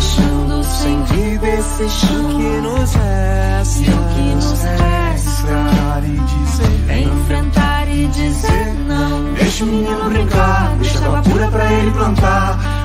deixando sem vida esse chão que nos resta. E o que nos resta. é enfrentar e dizer não. Deixa o menino brincar, deixa a pura pra ele plantar.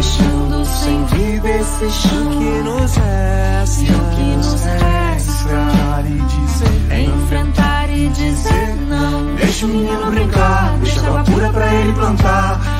deixando sem vida esse chão que nos resta E o que nos resta Enfrentar e dizer é enfrentar e dizer não. Deixa o menino brincar, deixa água pura pra ele plantar.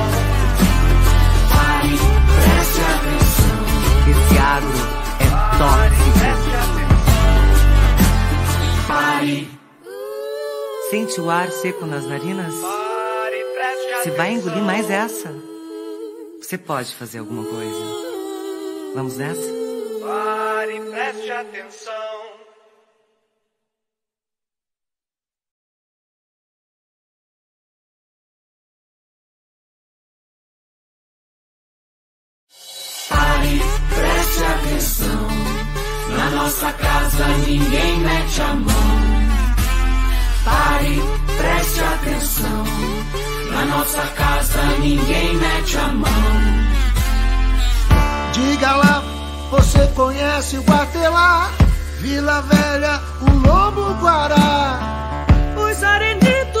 Esse agro é tóxico. Pare, Sente o ar seco nas narinas? Você vai engolir mais essa? Você pode fazer alguma coisa. Vamos nessa? Pare, preste atenção. Nossa casa ninguém mete a mão. Pare, preste atenção. Na nossa casa ninguém mete a mão. Diga lá, você conhece o Guatelá, Vila Velha, o Lobo Guará. Os arenitos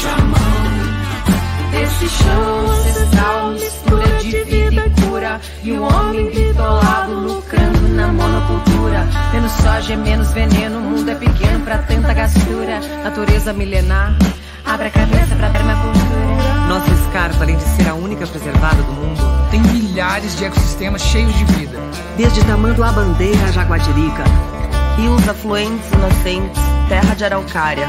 mete a mão. Esse chão ancestral, mistura de vida e cura. E o homem bitolado lucrando na monocultura. Menos soja, menos veneno, o mundo é pequeno pra tanta gastura. Natureza milenar, abre a cabeça pra permacultura. Nossa escarpa, além de ser a única preservada do mundo, Tem milhares de ecossistemas cheios de vida. Desde Tamanduá Bandeira a Jaguatirica, rios afluentes inocentes, terra de araucária.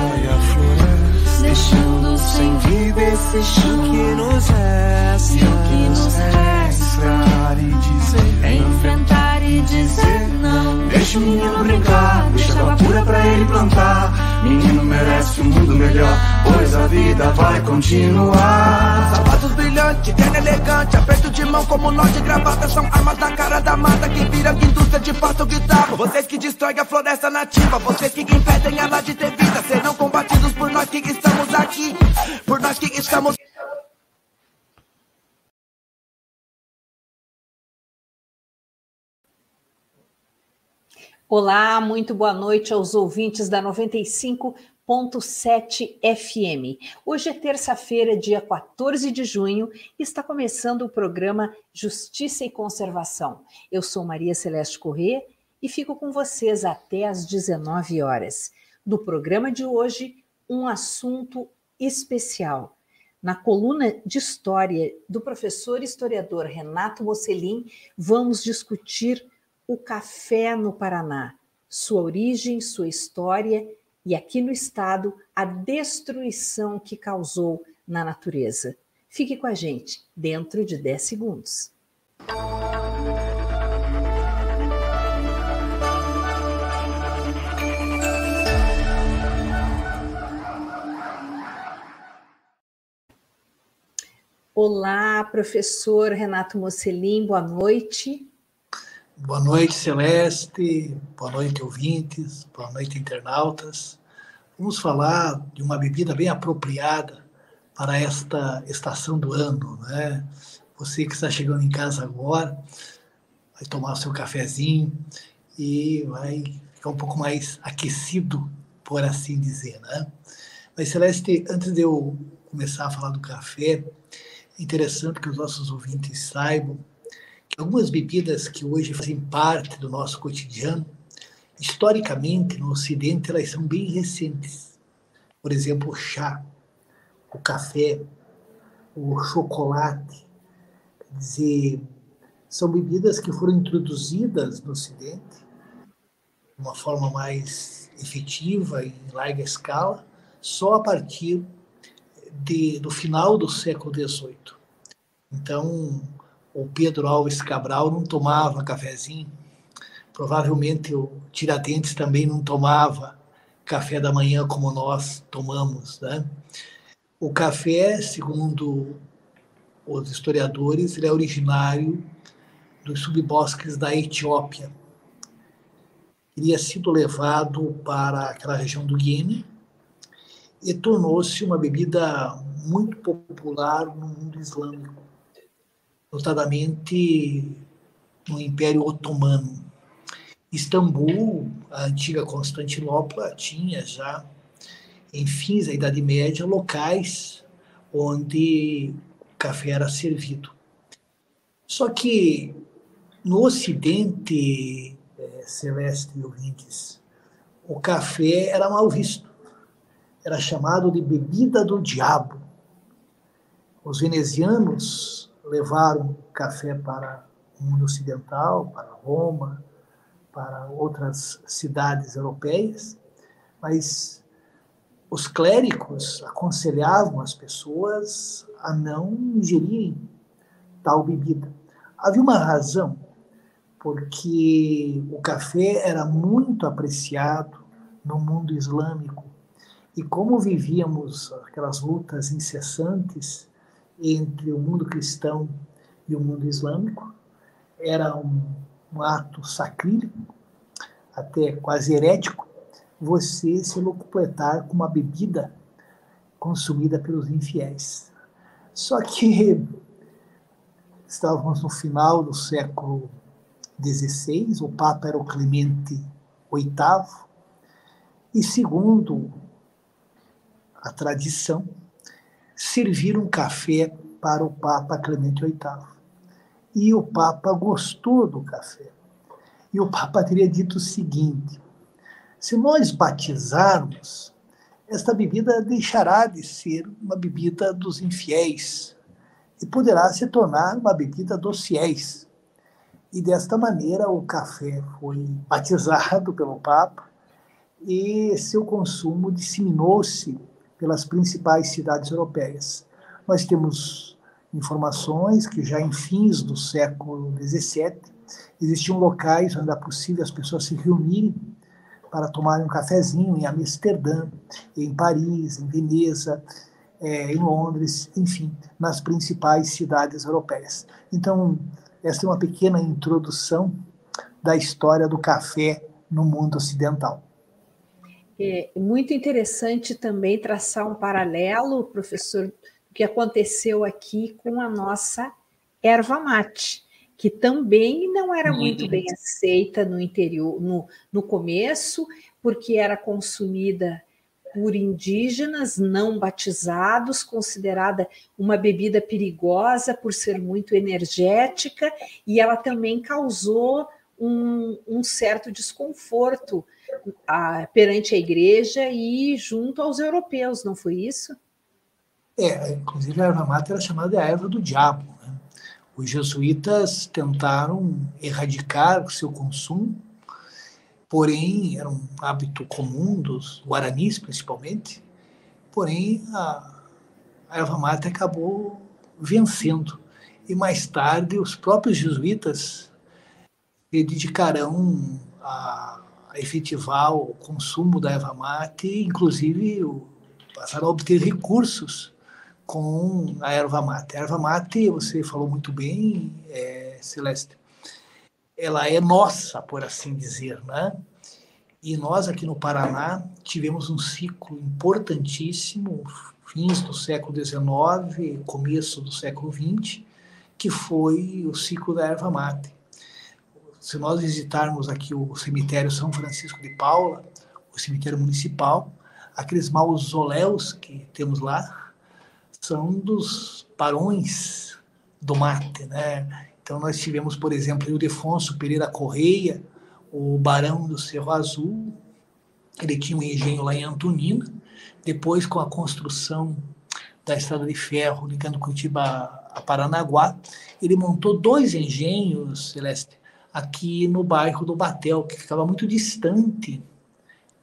deixando sem vida esse chão que nos resta E o que nos resta Enfrentar e dizer é enfrentar e dizer não. Deixa o menino brincar, deixa água pura pra ele plantar. Menino merece um mundo melhor, pois a vida vai continuar. Sapatos brilhantes, terno elegante, aperto de mão como nó de gravata São armas da cara da mata que vira indústria de pato guitarra Vocês que destroem a floresta nativa, vocês que impedem ela de ter vida Serão combatidos por nós que estamos aqui, por nós que estamos Olá, muito boa noite aos ouvintes da 95.7 FM. Hoje é terça-feira, dia 14 de junho, e está começando o programa Justiça e Conservação. Eu sou Maria Celeste Corrêa e fico com vocês até às 19 horas. No programa de hoje, um assunto especial. Na coluna de história do professor historiador Renato Mocelin, vamos discutir o café no Paraná, sua origem, sua história e aqui no estado a destruição que causou na natureza. Fique com a gente dentro de 10 segundos. Olá, professor Renato Mocelin, boa noite. Boa noite, Celeste. Boa noite, ouvintes. Boa noite, internautas. Vamos falar de uma bebida bem apropriada para esta estação do ano, né? Você que está chegando em casa agora, vai tomar o seu cafezinho e vai ficar um pouco mais aquecido, por assim dizer, né? Mas, Celeste, antes de eu começar a falar do café, interessante que os nossos ouvintes saibam algumas bebidas que hoje fazem parte do nosso cotidiano, historicamente no Ocidente, elas são bem recentes. Por exemplo, o chá, o café, o chocolate. Quer dizer, são bebidas que foram introduzidas no Ocidente de uma forma mais efetiva, em larga escala, só a partir de, do final do século XVIII. Então, o Pedro Alves Cabral não tomava cafezinho, provavelmente o Tiradentes também não tomava café da manhã como nós tomamos, né? O café, segundo os historiadores, ele é originário dos subbosques da Etiópia. Teria sido levado para aquela região do Guiné e tornou-se uma bebida muito popular no mundo islâmico, notadamente no Império Otomano. Istambul, a antiga Constantinopla, tinha já, em fins da Idade Média, locais onde o café era servido. Só que no Ocidente, é, Celeste e ouvintes, o café era mal visto era chamado de bebida do diabo. Os venezianos levaram café para o mundo ocidental, para Roma, para outras cidades europeias, mas os clérigos aconselhavam as pessoas a não ingerirem tal bebida. Havia uma razão, porque o café era muito apreciado no mundo islâmico e como vivíamos aquelas lutas incessantes entre o mundo cristão e o mundo islâmico, era um, um ato sacrílego, até quase herético, você se locupletar com uma bebida consumida pelos infiéis. Só que estávamos no final do século XVI, o Papa era o Clemente VIII, e segundo a tradição, servir um café para o Papa Clemente VIII. E o Papa gostou do café. E o Papa teria dito o seguinte: se nós batizarmos, esta bebida deixará de ser uma bebida dos infiéis e poderá se tornar uma bebida dos fiéis. E desta maneira o café foi batizado pelo Papa e seu consumo disseminou-se pelas principais cidades europeias. Nós temos informações que já em fins do século XVII existiam locais onde era possível as pessoas se reunirem para tomarem um cafezinho em Amsterdã, em Paris, em Veneza, é, em Londres, enfim, nas principais cidades europeias. Então, essa é uma pequena introdução da história do café no mundo ocidental. É muito interessante também traçar um paralelo, professor, do que aconteceu aqui com a nossa erva mate, que também não era muito bem aceita no interior, no, no começo, porque era consumida por indígenas não batizados, considerada uma bebida perigosa por ser muito energética, e ela também causou um, um certo desconforto a, perante a igreja e junto aos europeus, não foi isso? É, inclusive a erva mate era chamada de a erva do diabo. Né? Os jesuítas tentaram erradicar o seu consumo, porém era um hábito comum dos guaranis, principalmente, porém a, a erva mate acabou vencendo. E mais tarde os próprios jesuítas se dedicarão a efetivar o consumo da erva mate, inclusive o, passaram a obter recursos com a erva mate. A erva mate, você falou muito bem, é, Celeste, ela é nossa, por assim dizer, né? E nós aqui no Paraná tivemos um ciclo importantíssimo, fins do século XIX, começo do século XX, que foi o ciclo da erva mate se nós visitarmos aqui o cemitério São Francisco de Paula, o cemitério municipal, aqueles mausoléus que temos lá são dos barões do mate, né? Então nós tivemos, por exemplo, o Defonso Pereira Correia, o barão do Cerro Azul, ele tinha um engenho lá em Antonina, depois com a construção da estrada de ferro ligando Curitiba a Paranaguá, ele montou dois engenhos, Celeste, aqui no bairro do Batel, que ficava muito distante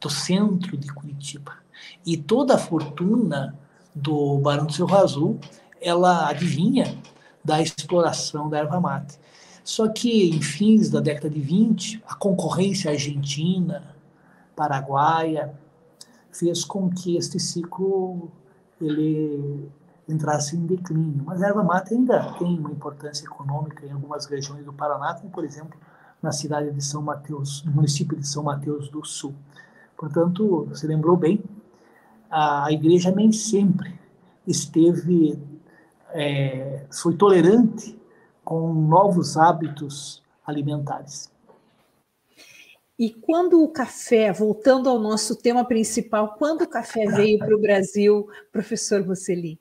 do centro de Curitiba. E toda a fortuna do Barão do Cerro Azul, ela adivinha da exploração da erva mate. Só que em fins da década de 20, a concorrência argentina, paraguaia, fez com que este ciclo ele entrasse em declínio. Mas a erva mate ainda tem uma importância econômica em algumas regiões do Paraná, como por exemplo na cidade de São Mateus, no município de São Mateus do Sul. Portanto, você lembrou bem, a igreja nem sempre esteve, é, foi tolerante com novos hábitos alimentares. E quando o café, voltando ao nosso tema principal, quando o café veio para o Brasil, professor Voceli?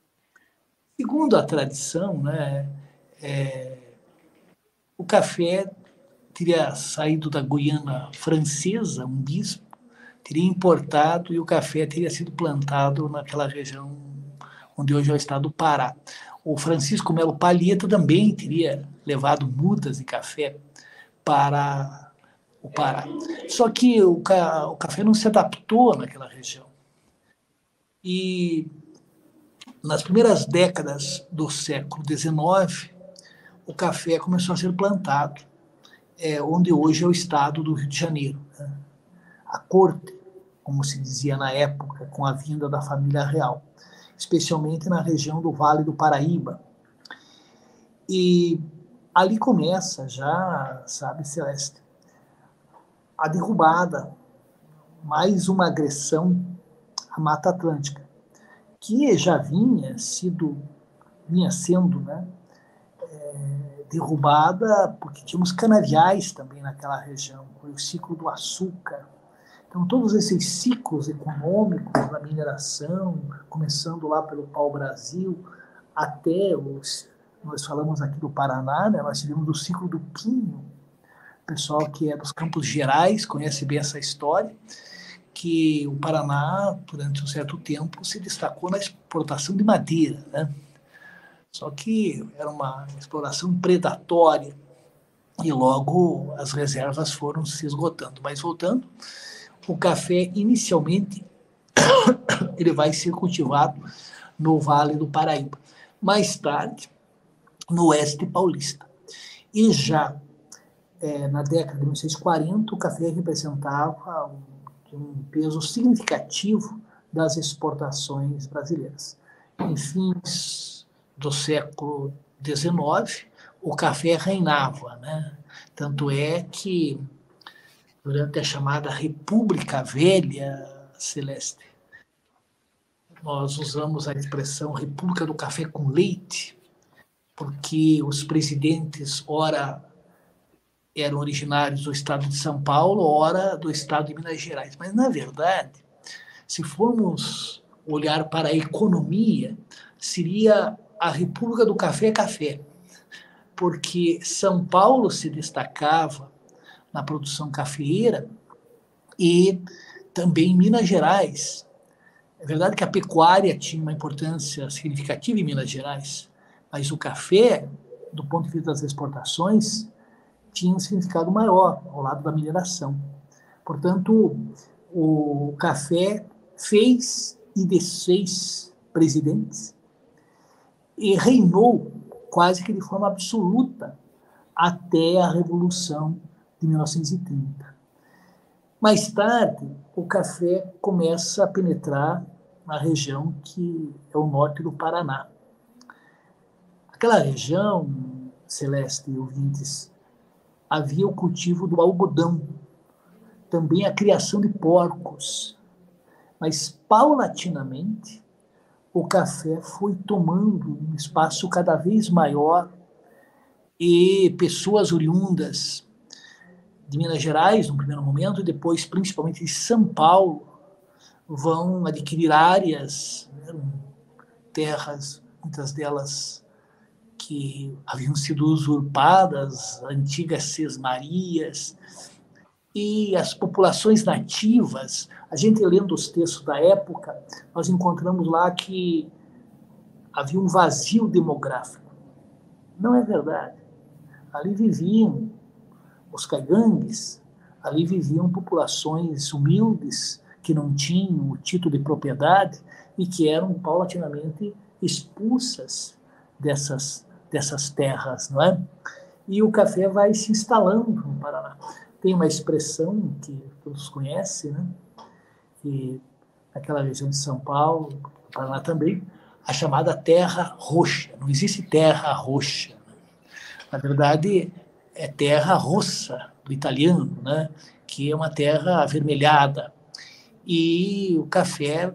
Segundo a tradição, né, é, o café teria saído da Guiana francesa, um bispo, teria importado e o café teria sido plantado naquela região onde hoje é o estado do Pará. O Francisco Melo Palheta também teria levado mudas de café para o Pará. Só que o, ca o café não se adaptou naquela região. E nas primeiras décadas do século XIX, o café começou a ser plantado, é, onde hoje é o estado do Rio de Janeiro. Né? A corte, como se dizia na época, com a vinda da família real, especialmente na região do Vale do Paraíba. E ali começa já, sabe, Celeste, a derrubada, mais uma agressão à Mata Atlântica que já vinha sido vinha sendo né, é, derrubada porque tínhamos canaviais também naquela região, foi o ciclo do açúcar. Então, todos esses ciclos econômicos da mineração, começando lá pelo pau-brasil, até os, nós falamos aqui do Paraná, né, nós tivemos o ciclo do pinho, o pessoal que é dos Campos Gerais conhece bem essa história, que o Paraná, durante um certo tempo, se destacou na exportação de madeira. Né? Só que era uma exploração predatória e logo as reservas foram se esgotando. Mas voltando, o café inicialmente ele vai ser cultivado no Vale do Paraíba. Mais tarde, no oeste paulista. E já é, na década de 1940, o café representava um um peso significativo das exportações brasileiras. Em fins do século XIX, o café reinava, né? Tanto é que durante a chamada República Velha Celeste, nós usamos a expressão República do Café com Leite, porque os presidentes, ora eram originários do estado de São Paulo, ora do estado de Minas Gerais. Mas, na verdade, se formos olhar para a economia, seria a República do Café Café, porque São Paulo se destacava na produção cafeeira e também Minas Gerais. É verdade que a pecuária tinha uma importância significativa em Minas Gerais, mas o café, do ponto de vista das exportações, tinha um significado maior ao lado da mineração. Portanto, o café fez e desfez presidentes e reinou quase que de forma absoluta até a Revolução de 1930. Mais tarde, o café começa a penetrar na região que é o norte do Paraná. Aquela região, Celeste e ouvintes, havia o cultivo do algodão, também a criação de porcos. Mas, paulatinamente, o café foi tomando um espaço cada vez maior e pessoas oriundas de Minas Gerais, no primeiro momento, e depois, principalmente, de São Paulo, vão adquirir áreas, né, terras, muitas delas que haviam sido usurpadas, antigas sesmarias, e as populações nativas, a gente lendo os textos da época, nós encontramos lá que havia um vazio demográfico. Não é verdade. Ali viviam os caigangues, ali viviam populações humildes que não tinham o título de propriedade e que eram paulatinamente expulsas dessas, dessas terras, não é? E o café vai se instalando no Paraná. Tem uma expressão que todos conhecem, né? Que naquela região de São Paulo, Paraná também, a chamada terra roxa. Não existe terra roxa. Na verdade, é terra rossa, do italiano, né? que é uma terra avermelhada. E o café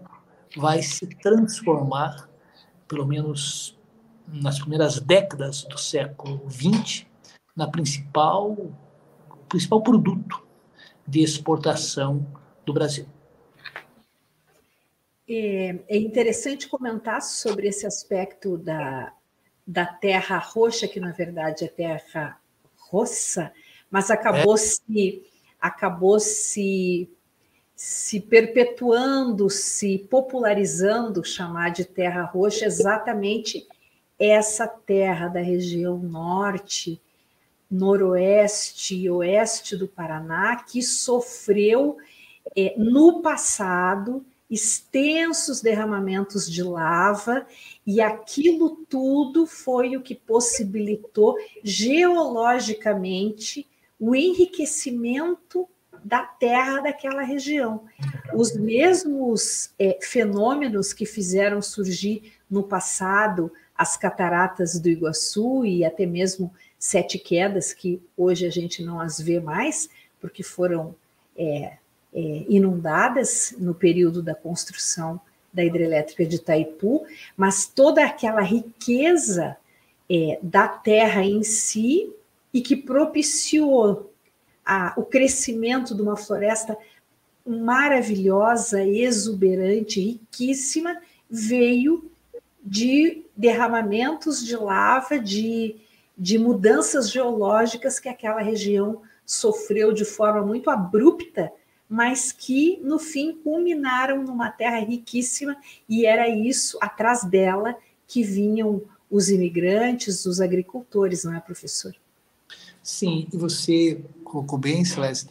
vai se transformar, pelo menos nas primeiras décadas do século XX, na principal principal produto de exportação do Brasil. É, é interessante comentar sobre esse aspecto da, da terra roxa, que na verdade é terra roça, mas acabou é. se acabou se se perpetuando, se popularizando, chamar de terra roxa exatamente essa terra da região norte, noroeste e oeste do Paraná que sofreu é, no passado extensos derramamentos de lava, e aquilo tudo foi o que possibilitou geologicamente o enriquecimento da terra daquela região. Os mesmos é, fenômenos que fizeram surgir no passado as cataratas do Iguaçu e até mesmo sete quedas, que hoje a gente não as vê mais, porque foram é, é, inundadas no período da construção da hidrelétrica de Itaipu, mas toda aquela riqueza é, da terra em si e que propiciou a, o crescimento de uma floresta maravilhosa, exuberante, riquíssima, veio de derramamentos de lava, de, de mudanças geológicas que aquela região sofreu de forma muito abrupta mas que no fim culminaram numa terra riquíssima e era isso atrás dela que vinham os imigrantes, os agricultores, não é, professor? Sim, e você colocou bem, Celeste,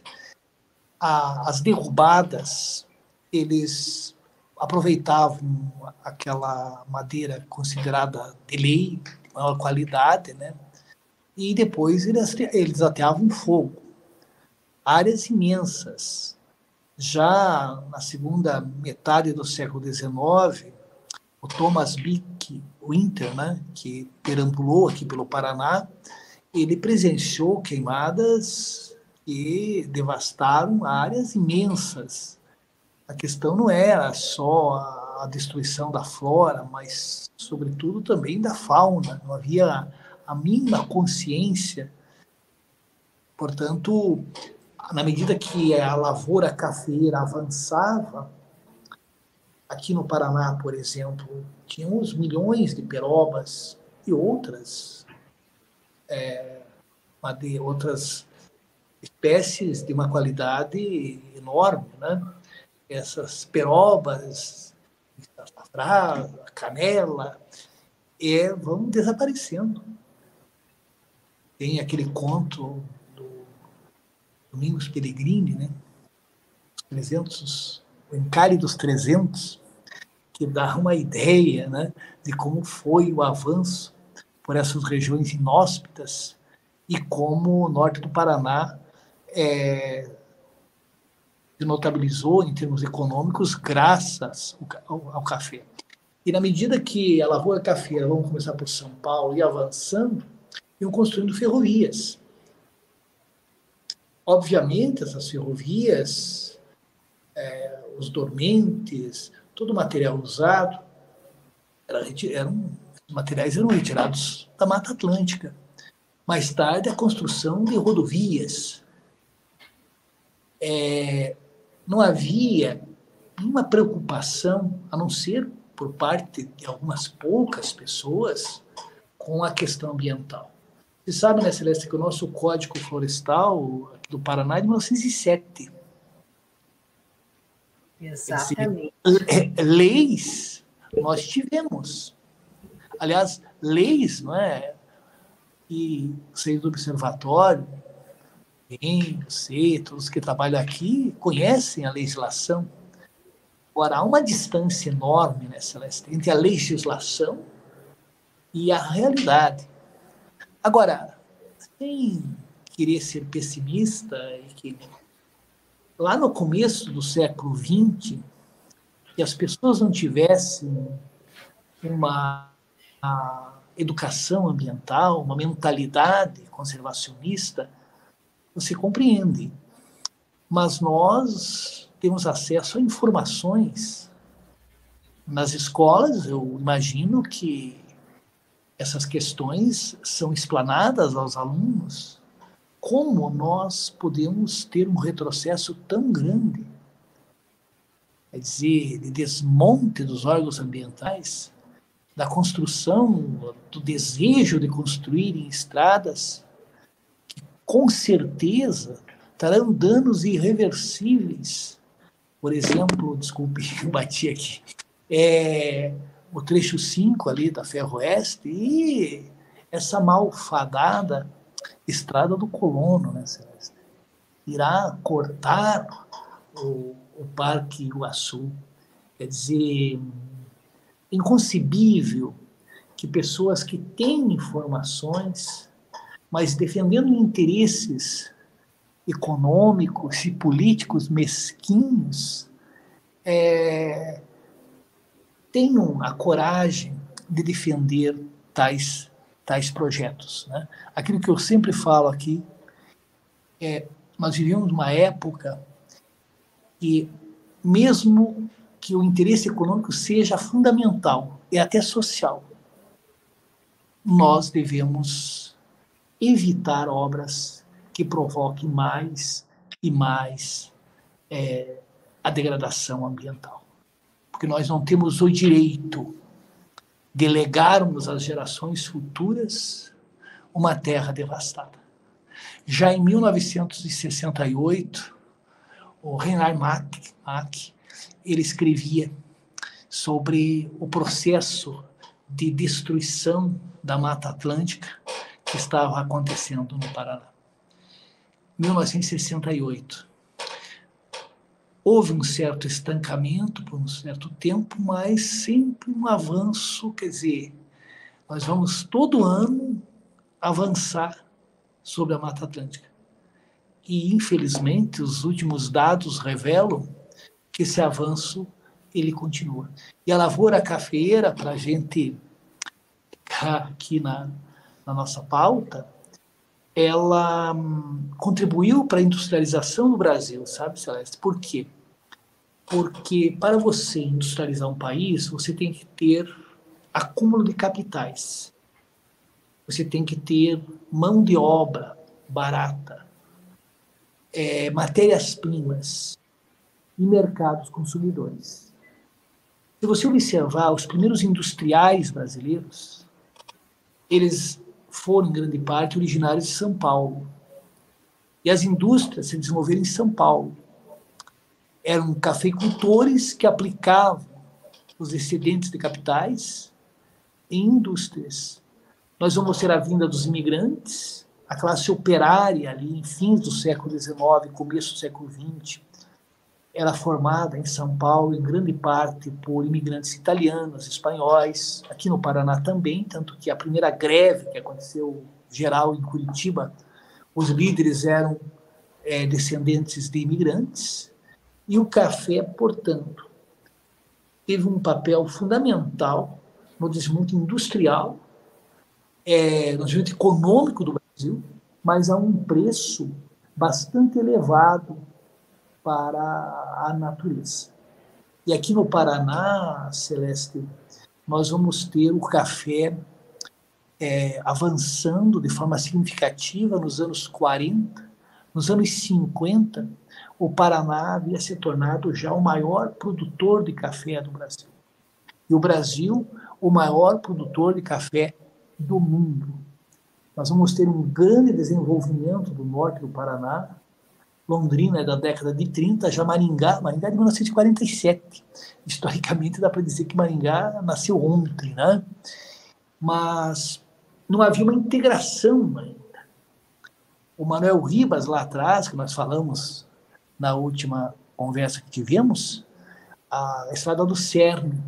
as derrubadas, eles aproveitavam aquela madeira considerada de lei, de maior qualidade, né? E depois eles, eles ateavam fogo. Áreas imensas, já na segunda metade do século XIX, o Thomas Bick Winter, né, que perambulou aqui pelo Paraná, ele presenciou queimadas que devastaram áreas imensas. A questão não era só a destruição da flora, mas, sobretudo, também da fauna. Não havia a mínima consciência. Portanto, na medida que a lavoura cafeira avançava, aqui no Paraná, por exemplo, tínhamos milhões de perobas e outras, é, outras espécies de uma qualidade enorme, né? Essas perobas, a canela, é, vão desaparecendo. Tem aquele conto do Domingos Pellegrini, né? Os 300, o Encalhe dos 300, que dá uma ideia né, de como foi o avanço por essas regiões inóspitas e como o norte do Paraná é, se notabilizou em termos econômicos graças ao, café. E na medida que a lavoura cafeira, vamos começar por São Paulo, e avançando, iam construindo ferrovias. Obviamente, essas ferrovias, é, os dormentes, todo o material usado, era, eram, os materiais eram retirados da Mata Atlântica. Mais tarde, a construção de rodovias. É, não havia nenhuma preocupação, a não ser por parte de algumas poucas pessoas, com a questão ambiental. Você sabe, né, Celeste, que o nosso Código Florestal do Paraná é de 1907. Exatamente. Leis nós tivemos. Aliás, leis, não é? E vocês do observatório, bem, você, todos que trabalham aqui, conhecem a legislação. Agora, há uma distância enorme, né, Celeste, entre a legislação e a realidade. Agora, sem querer ser pessimista e que lá no começo do século XX, que as pessoas não tivessem uma educação ambiental, uma mentalidade conservacionista, você compreende. Mas nós temos acesso a informações nas escolas, eu imagino que essas questões são explanadas aos alunos como nós podemos ter um retrocesso tão grande? Quer dizer, de desmonte dos órgãos ambientais, da construção, do desejo de construir estradas, com certeza trarão danos irreversíveis. Por exemplo, desculpe, eu bati aqui, é, o trecho 5 ali da Ferroeste e essa malfadada Estrada do Colono, né, Celeste? Irá cortar o, o Parque Iguaçu. Quer dizer, inconcebível que pessoas que têm informações, mas defendendo interesses econômicos e políticos mesquinhos, é, tenham a coragem de defender tais tais projetos. Né? Aquilo que eu sempre falo aqui é nós vivemos uma época que mesmo que o interesse econômico seja fundamental e até social, nós devemos evitar obras que provoquem mais e mais é, a degradação ambiental. Porque nós não temos o direito delegarmos às gerações futuras uma terra devastada. Já em 1968, o Reinhard Mack, Mack ele escrevia sobre o processo de destruição da Mata Atlântica que estava acontecendo no Paraná. 1968 houve um certo estancamento por um certo tempo, mas sempre um avanço, quer dizer, nós vamos todo ano avançar sobre a Mata Atlântica. E, infelizmente, os últimos dados revelam que esse avanço ele continua. E a lavoura cafeeira, para a gente ficar aqui na, na nossa pauta, ela hum, contribuiu para a industrialização do Brasil, sabe, Celeste? Por quê? Porque para você industrializar um país, você tem que ter acúmulo de capitais. Você tem que ter mão de obra barata, é, matérias-primas e mercados consumidores. Se você observar os primeiros industriais brasileiros, eles foram, em grande parte, originários de São Paulo. E as indústrias se desenvolveram em São Paulo. Eram cafeicultores que aplicavam os excedentes de capitais em indústrias. Nós vamos ter a vinda dos imigrantes, a classe operária ali em fins do século XIX, começo do século XX, era formada em São Paulo, em grande parte, por imigrantes italianos, espanhóis, aqui no Paraná também, tanto que a primeira greve que aconteceu geral em Curitiba, os líderes eram é, descendentes de imigrantes, e o café, portanto, teve um papel fundamental no desenvolvimento industrial, é, no desenvolvimento econômico do Brasil, mas a um preço bastante elevado para a natureza. E aqui no Paraná, Celeste, nós vamos ter o café é, avançando de forma significativa nos anos 40. Nos anos 50, o Paraná havia se tornado já o maior produtor de café do Brasil. E o Brasil, o maior produtor de café do mundo. Nós vamos ter um grande desenvolvimento do norte do Paraná, Londrina é da década de 30, já Maringá, Maringá é de 1947. Historicamente dá para dizer que Maringá nasceu ontem, né? Mas não havia uma integração ainda. O Manuel Ribas lá atrás, que nós falamos na última conversa que tivemos, a estrada do Cerne.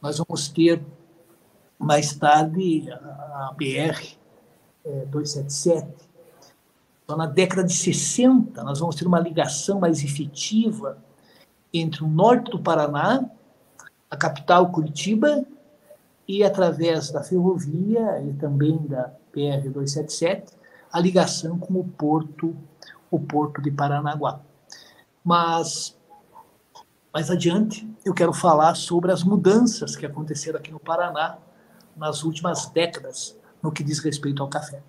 Nós vamos ter mais tarde a BR é, 277, então, na década de 60, nós vamos ter uma ligação mais efetiva entre o norte do Paraná, a capital Curitiba, e através da ferrovia e também da PR 277, a ligação com o porto, o porto de Paranaguá. Mas mais adiante, eu quero falar sobre as mudanças que aconteceram aqui no Paraná nas últimas décadas no que diz respeito ao café.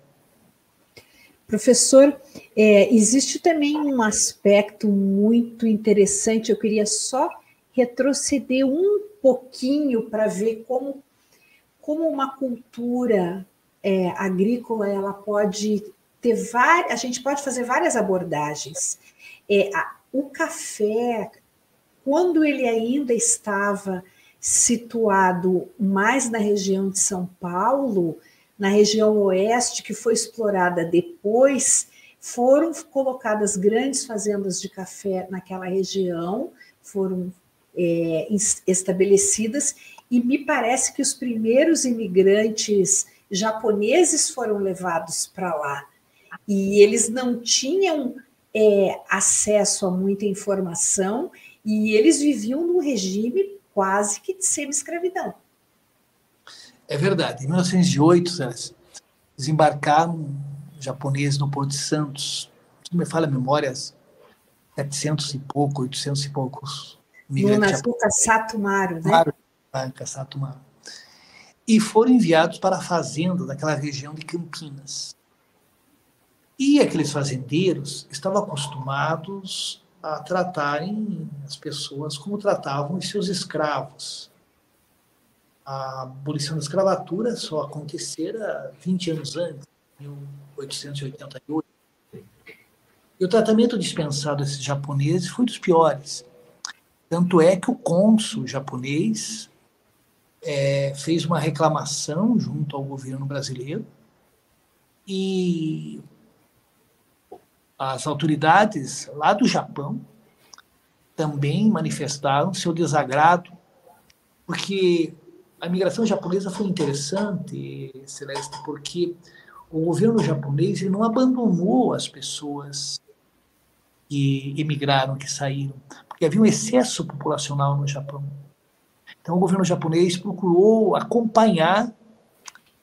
Professor, é, existe também um aspecto muito interessante, eu queria só retroceder um pouquinho para ver como, como uma cultura é, agrícola ela pode ter várias, a gente pode fazer várias abordagens. É, a, o café, quando ele ainda estava situado mais na região de São Paulo, na região oeste, que foi explorada depois, foram colocadas grandes fazendas de café naquela região, foram é, estabelecidas, e me parece que os primeiros imigrantes japoneses foram levados para lá. E eles não tinham é, acesso a muita informação e eles viviam num regime quase que de semi-escravidão. É verdade. Em 1908, desembarcaram japoneses no Porto de Santos. Se me fala a memória, 700 e pouco, 800 e poucos migrantes. No Sato Maru, né? Maru, Sato Maru. E foram enviados para a fazenda daquela região de Campinas. E aqueles fazendeiros estavam acostumados a tratarem as pessoas como tratavam os seus escravos a abolição da escravatura só acontecera 20 anos antes, 1888. E o tratamento dispensado a esses japoneses foi dos piores. Tanto é que o cônsul japonês é, fez uma reclamação junto ao governo brasileiro e as autoridades lá do Japão também manifestaram seu desagrado, porque a migração japonesa foi interessante, Celeste, porque o governo japonês não abandonou as pessoas que emigraram, que saíram, porque havia um excesso populacional no Japão. Então, o governo japonês procurou acompanhar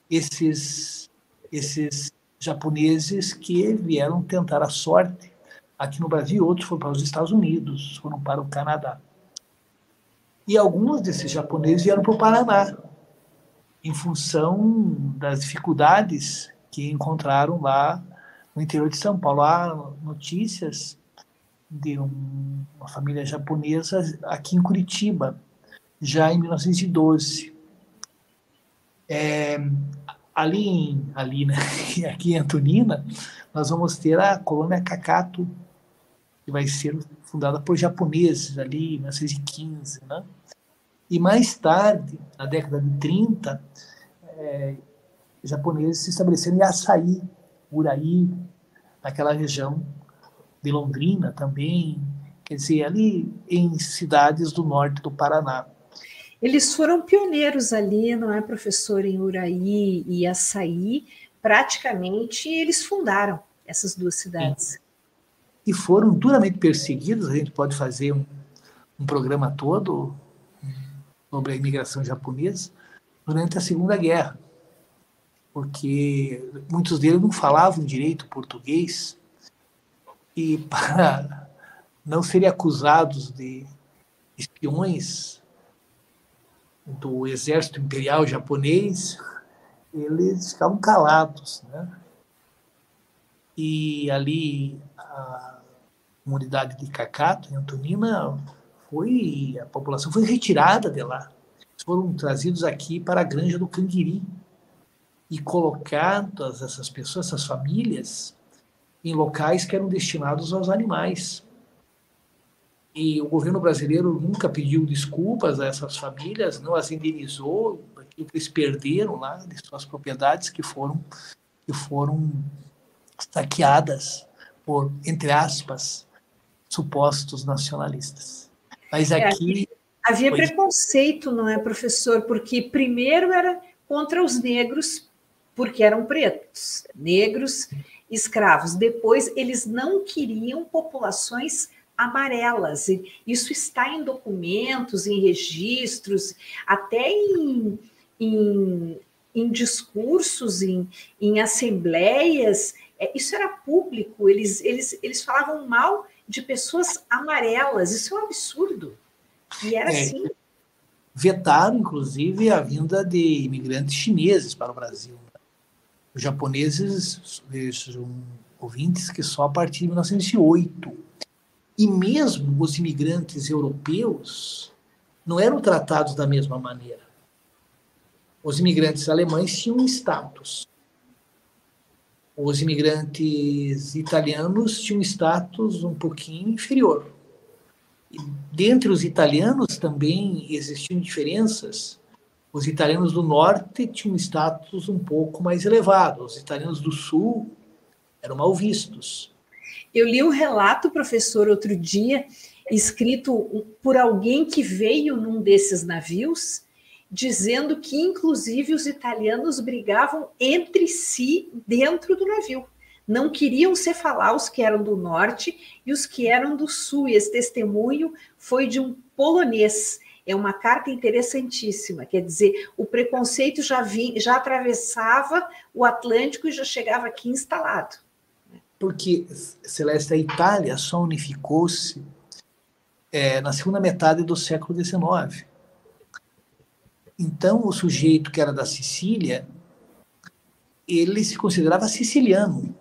esses, esses japoneses que vieram tentar a sorte aqui no Brasil, outros foram para os Estados Unidos, foram para o Canadá. E alguns desses japoneses vieram para o Paraná, em função das dificuldades que encontraram lá no interior de São Paulo. Há notícias de um, uma família japonesa aqui em Curitiba, já em 1912. É, ali, em, ali né? aqui em Antonina, nós vamos ter a colônia Kakato, que vai ser fundada por japoneses ali em 1915, né? E mais tarde, na década de 30, é, japoneses se estabeleceram em Açaí, Uraí, naquela região de Londrina também, quer dizer, ali em cidades do norte do Paraná. Eles foram pioneiros ali, não é, professor, em Uraí e Açaí. Praticamente eles fundaram essas duas cidades. Sim. E foram duramente perseguidos. A gente pode fazer um, um programa todo sobre a imigração japonesa durante a Segunda Guerra, porque muitos deles não falavam direito português e para não serem acusados de espiões do exército imperial japonês, eles ficavam calados, né? E ali comunidade de Cacato, em Antonina, foi a população foi retirada de lá. Foram trazidos aqui para a granja do Canguiri e colocadas essas pessoas, essas famílias, em locais que eram destinados aos animais. E o governo brasileiro nunca pediu desculpas a essas famílias, não as indenizou aquilo que eles perderam lá de suas propriedades que foram que foram saqueadas por entre aspas supostos nacionalistas. Mas é, aqui é, havia foi... preconceito, não é, professor? Porque primeiro era contra os negros, porque eram pretos, negros escravos. Depois eles não queriam populações amarelas. Isso está em documentos, em registros, até em, em, em discursos, em, em assembleias. É, isso era público, eles, eles, eles falavam mal de pessoas amarelas. Isso é um absurdo. E era é, assim. Vetaram, inclusive, a vinda de imigrantes chineses para o Brasil. Os japoneses, vejam, ouvintes, que só a partir de 1908 e mesmo os imigrantes europeus não eram tratados da mesma maneira. Os imigrantes alemães tinham status. Os imigrantes italianos tinham status um pouquinho inferior. E dentre os italianos também existiam diferenças. Os italianos do norte tinham status um pouco mais elevado. Os italianos do sul eram mal vistos. Eu li um relato, professor, outro dia, escrito por alguém que veio num desses navios, dizendo que, inclusive, os italianos brigavam entre si dentro do navio. Não queriam se falar os que eram do norte e os que eram do sul. E esse testemunho foi de um polonês. É uma carta interessantíssima. Quer dizer, o preconceito já, vinha, já atravessava o Atlântico e já chegava aqui instalado porque, Celeste, a Itália só unificou-se é, na segunda metade do século XIX. Então, o sujeito que era da Sicília, ele se considerava siciliano.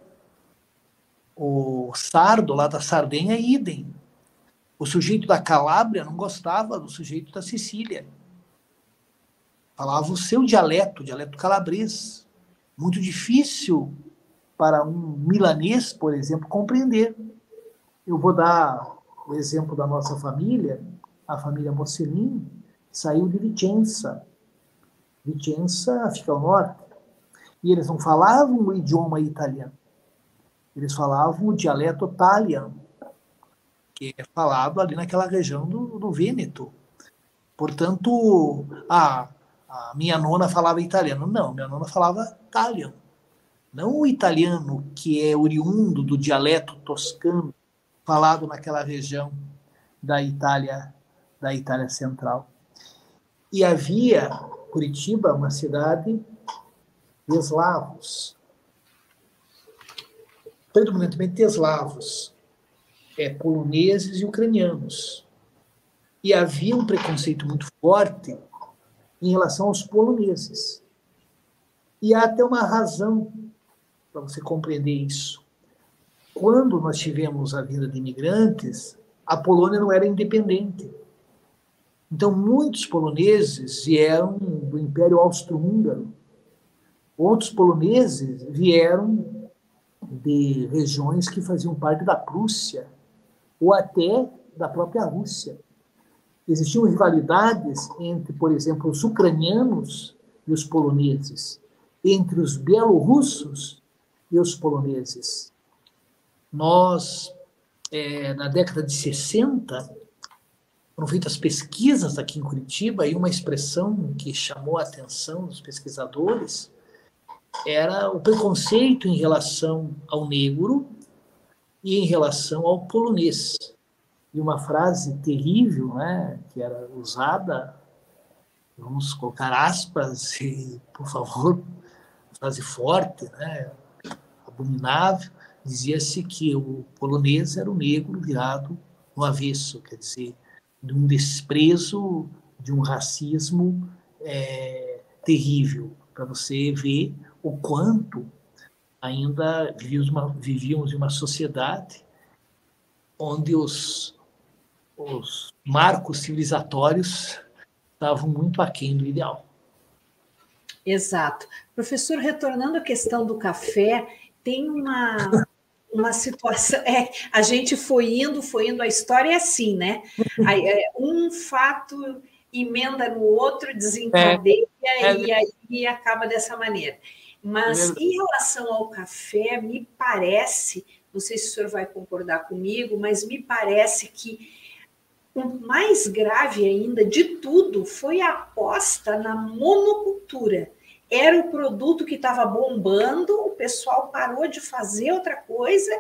O sardo lá da Sardenha, idem. O sujeito da Calábria não gostava do sujeito da Sicília. Falava o seu dialeto, o dialeto calabrês. Muito difícil para um milanês, por exemplo, compreender. Eu vou dar o exemplo da nossa família, a família Mocelin saiu de Vicenza. Vicenza fica ao norte. E eles não falavam o idioma italiano. Eles falavam o dialeto italiano, que é falado ali naquela região do, do Vêneto. Portanto, a, a minha nona falava italiano. Não, minha nona falava italiano não o italiano que é oriundo do dialeto toscano falado naquela região da Itália, da Itália Central. E havia Curitiba, uma cidade de eslavos, predominantemente eslavos, é, poloneses e ucranianos. E havia um preconceito muito forte em relação aos poloneses. E há até uma razão para você compreender isso. Quando nós tivemos a vinda de imigrantes, a Polônia não era independente. Então, muitos poloneses vieram do Império Austro-Húngaro Outros poloneses vieram de regiões que faziam parte da Prússia ou até da própria Rússia. Existiam rivalidades entre, por exemplo, os ucranianos e os poloneses, entre os bielorrussos e os poloneses. Nós, é, na década de 60, foram feitas pesquisas aqui em Curitiba e uma expressão que chamou a atenção dos pesquisadores era o preconceito em relação ao negro e em relação ao polonês. E uma frase terrível, né, que era usada, vamos colocar aspas, e, por favor, frase forte, né, abominável, dizia-se que o polonês era o negro virado no avesso, quer dizer, de um desprezo, de um racismo é, terrível, para você ver o quanto ainda vivíamos, em uma sociedade onde os, os marcos civilizatórios estavam muito aquém do ideal. Exato. Professor, retornando à questão do café, tem uma, uma situação. É, a gente foi indo, foi indo, a história é assim, né? Aí, é, um fato emenda no outro, desencadeia é, é, e aí acaba dessa maneira. Mas é em relação ao café, me parece, não sei se o senhor vai concordar comigo, mas me parece que o mais grave ainda de tudo foi a aposta na monocultura era o produto que estava bombando, o pessoal parou de fazer outra coisa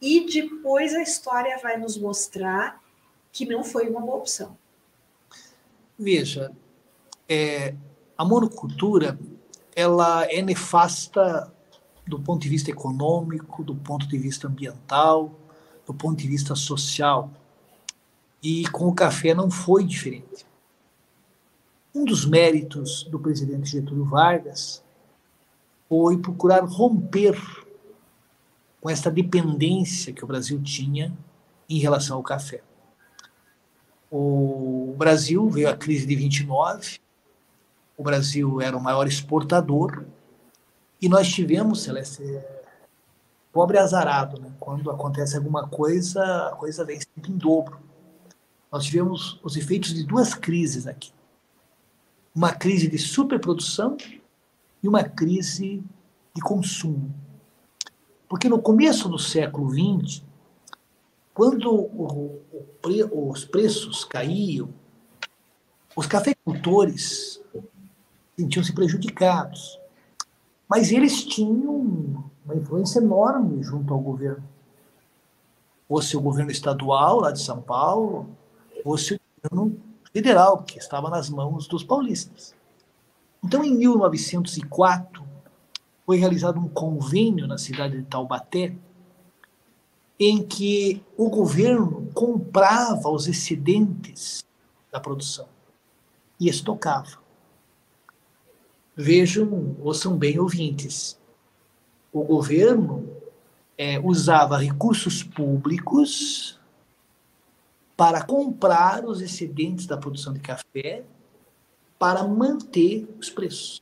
e depois a história vai nos mostrar que não foi uma boa opção. Veja, é, a monocultura ela é nefasta do ponto de vista econômico, do ponto de vista ambiental, do ponto de vista social. E com o café não foi diferente. Um dos méritos do presidente Getúlio Vargas foi procurar romper com esta dependência que o Brasil tinha em relação ao café. O Brasil veio a crise de 29, o Brasil era o maior exportador e nós tivemos, Celeste, pobre azarado, né? quando acontece alguma coisa, a coisa vem sempre em dobro. Nós tivemos os efeitos de duas crises aqui uma crise de superprodução e uma crise de consumo. Porque no começo do século XX, quando o, o, os preços caíam, os cafeicultores sentiam-se prejudicados. Mas eles tinham uma influência enorme junto ao governo. Fosse o governo estadual lá de São Paulo, fosse o governo federal, que estava nas mãos dos paulistas. Então, em 1904, foi realizado um convênio na cidade de Taubaté, em que o governo comprava os excedentes da produção e estocava. Vejam, ouçam bem, ouvintes. O governo é, usava recursos públicos para comprar os excedentes da produção de café para manter os preços.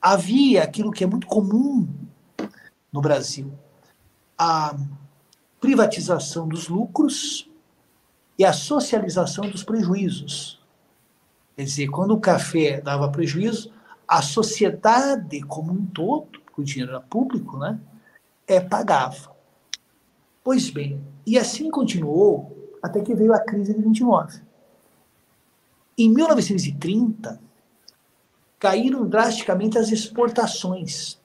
Havia aquilo que é muito comum no Brasil, a privatização dos lucros e a socialização dos prejuízos. Quer dizer, quando o café dava prejuízo, a sociedade como um todo, porque o dinheiro era público, né, é, pagava. Pois bem, e assim continuou até que veio a crise de 29. Em 1930, caíram drasticamente as exportações.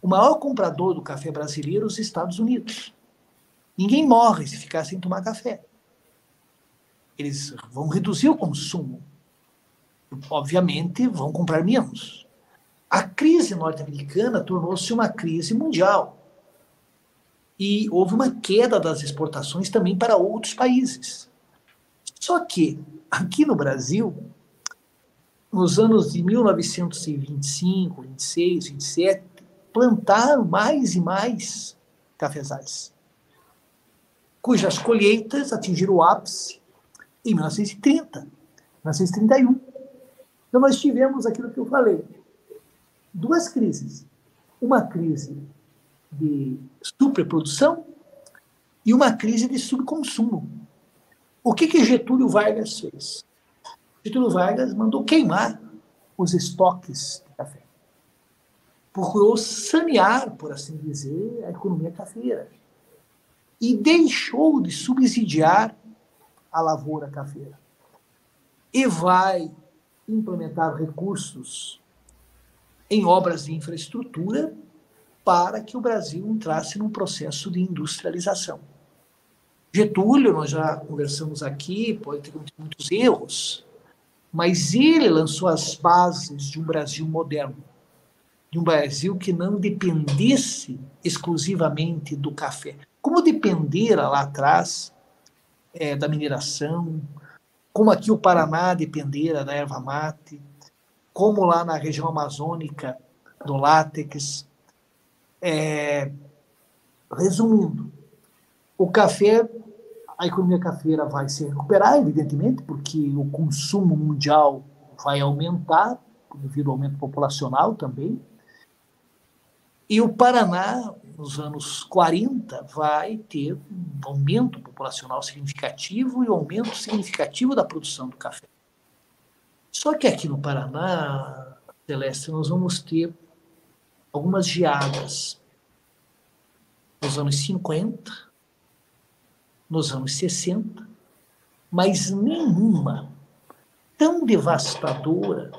O maior comprador do café brasileiro é os Estados Unidos. Ninguém morre se ficar sem tomar café. Eles vão reduzir o consumo. Obviamente, vão comprar menos. A crise norte-americana tornou-se uma crise mundial e houve uma queda das exportações também para outros países. Só que, aqui no Brasil, nos anos de 1925, 26, 27, plantaram mais e mais cafezais, cujas colheitas atingiram o ápice em 1930, 1931. Então, nós tivemos aquilo que eu falei: duas crises. Uma crise de superprodução e uma crise de subconsumo. O que, que Getúlio Vargas fez? Getúlio Vargas mandou queimar os estoques de café. Procurou sanear, por assim dizer, a economia cafeira. E deixou de subsidiar a lavoura cafeira. E vai implementar recursos em obras de infraestrutura para que o Brasil entrasse num processo de industrialização. Getúlio, nós já conversamos aqui, pode ter muitos erros, mas ele lançou as bases de um Brasil moderno, de um Brasil que não dependesse exclusivamente do café. Como dependera lá atrás é, da mineração, como aqui o Paraná dependera da erva mate, como lá na região amazônica do látex. É, resumindo, o café, a economia cafeira vai se recuperar, evidentemente, porque o consumo mundial vai aumentar, devido ao aumento populacional também. E o Paraná, nos anos 40, vai ter um aumento populacional significativo e um aumento significativo da produção do café. Só que aqui no Paraná, Celeste, nós vamos ter algumas geadas nos anos 50, nos anos 60, mas nenhuma tão devastadora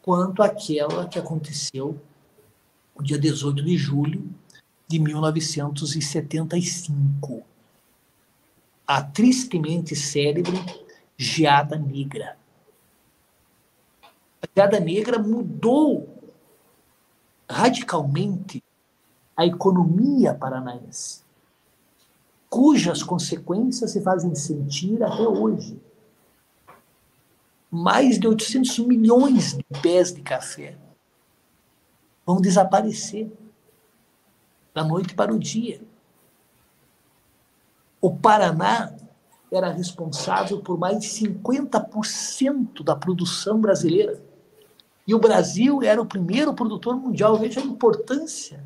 quanto aquela que aconteceu no dia 18 de julho de 1975. A tristemente célebre geada negra. A geada negra mudou radicalmente a economia paranaense, cujas consequências se fazem sentir até hoje. Mais de 800 milhões de pés de café vão desaparecer da noite para o dia. O Paraná era responsável por mais de 50% da produção brasileira. E o Brasil era o primeiro produtor mundial. Veja a importância